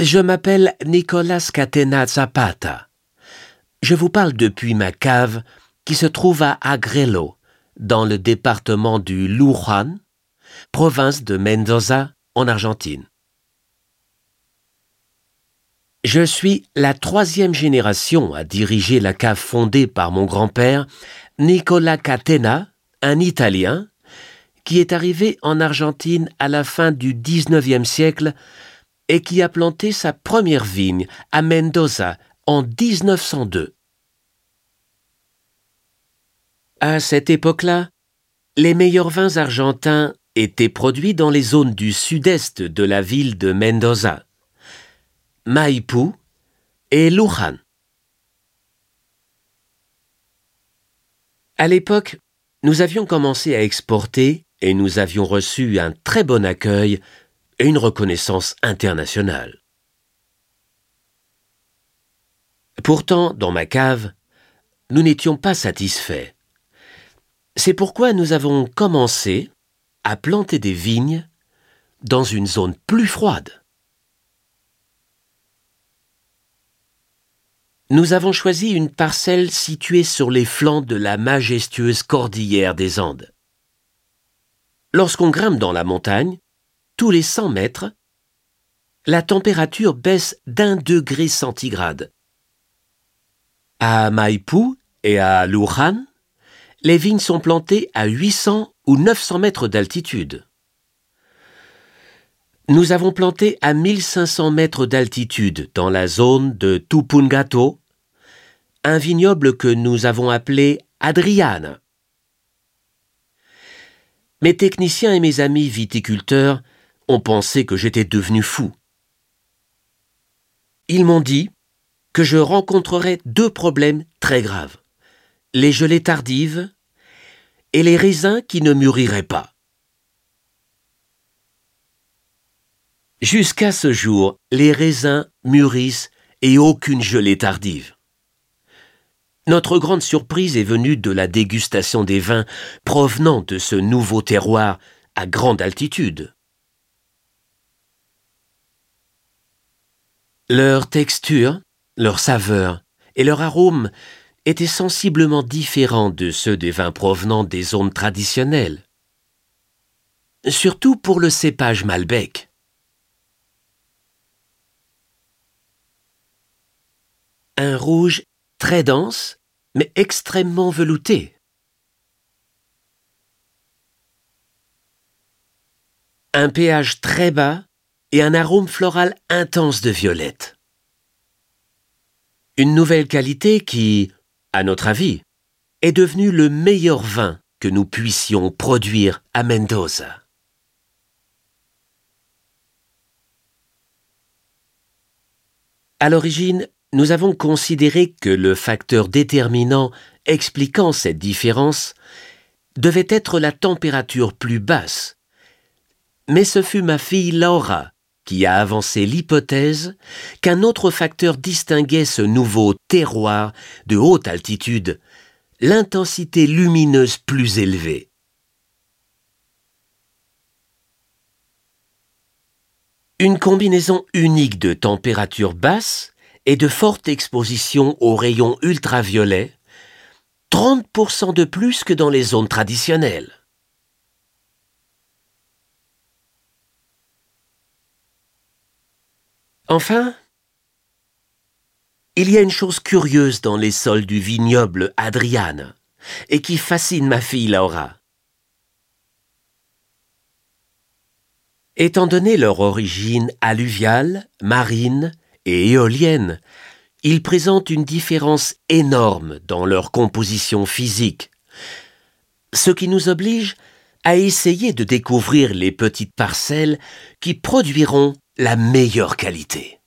Je m'appelle Nicolas Catena Zapata. Je vous parle depuis ma cave qui se trouve à Agrelo, dans le département du Luján, province de Mendoza, en Argentine. Je suis la troisième génération à diriger la cave fondée par mon grand-père, Nicola Catena, un Italien, qui est arrivé en Argentine à la fin du XIXe siècle et qui a planté sa première vigne à Mendoza en 1902. À cette époque-là, les meilleurs vins argentins étaient produits dans les zones du sud-est de la ville de Mendoza, Maipú et Luján. À l'époque, nous avions commencé à exporter et nous avions reçu un très bon accueil et une reconnaissance internationale. Pourtant, dans ma cave, nous n'étions pas satisfaits. C'est pourquoi nous avons commencé à planter des vignes dans une zone plus froide. Nous avons choisi une parcelle située sur les flancs de la majestueuse cordillère des Andes. Lorsqu'on grimpe dans la montagne, tous les 100 mètres, la température baisse d'un degré centigrade. À Maipú et à Luján, les vignes sont plantées à 800 ou 900 mètres d'altitude. Nous avons planté à 1500 mètres d'altitude dans la zone de Tupungato, un vignoble que nous avons appelé Adriane. Mes techniciens et mes amis viticulteurs ont pensé que j'étais devenu fou. Ils m'ont dit que je rencontrerais deux problèmes très graves les gelées tardives et les raisins qui ne mûriraient pas. Jusqu'à ce jour, les raisins mûrissent et aucune gelée tardive. Notre grande surprise est venue de la dégustation des vins provenant de ce nouveau terroir à grande altitude. Leur texture, leur saveur et leur arôme étaient sensiblement différents de ceux des vins provenant des zones traditionnelles. Surtout pour le cépage Malbec. Un rouge très dense, mais extrêmement velouté. Un pH très bas et un arôme floral intense de violette. Une nouvelle qualité qui, à notre avis, est devenu le meilleur vin que nous puissions produire à Mendoza. À l'origine, nous avons considéré que le facteur déterminant expliquant cette différence devait être la température plus basse. Mais ce fut ma fille Laura qui a avancé l'hypothèse qu'un autre facteur distinguait ce nouveau terroir de haute altitude, l'intensité lumineuse plus élevée. Une combinaison unique de température basse et de forte exposition aux rayons ultraviolets, 30% de plus que dans les zones traditionnelles. Enfin, il y a une chose curieuse dans les sols du vignoble Adriane et qui fascine ma fille Laura. Étant donné leur origine alluviale, marine et éolienne, ils présentent une différence énorme dans leur composition physique, ce qui nous oblige à essayer de découvrir les petites parcelles qui produiront la meilleure qualité.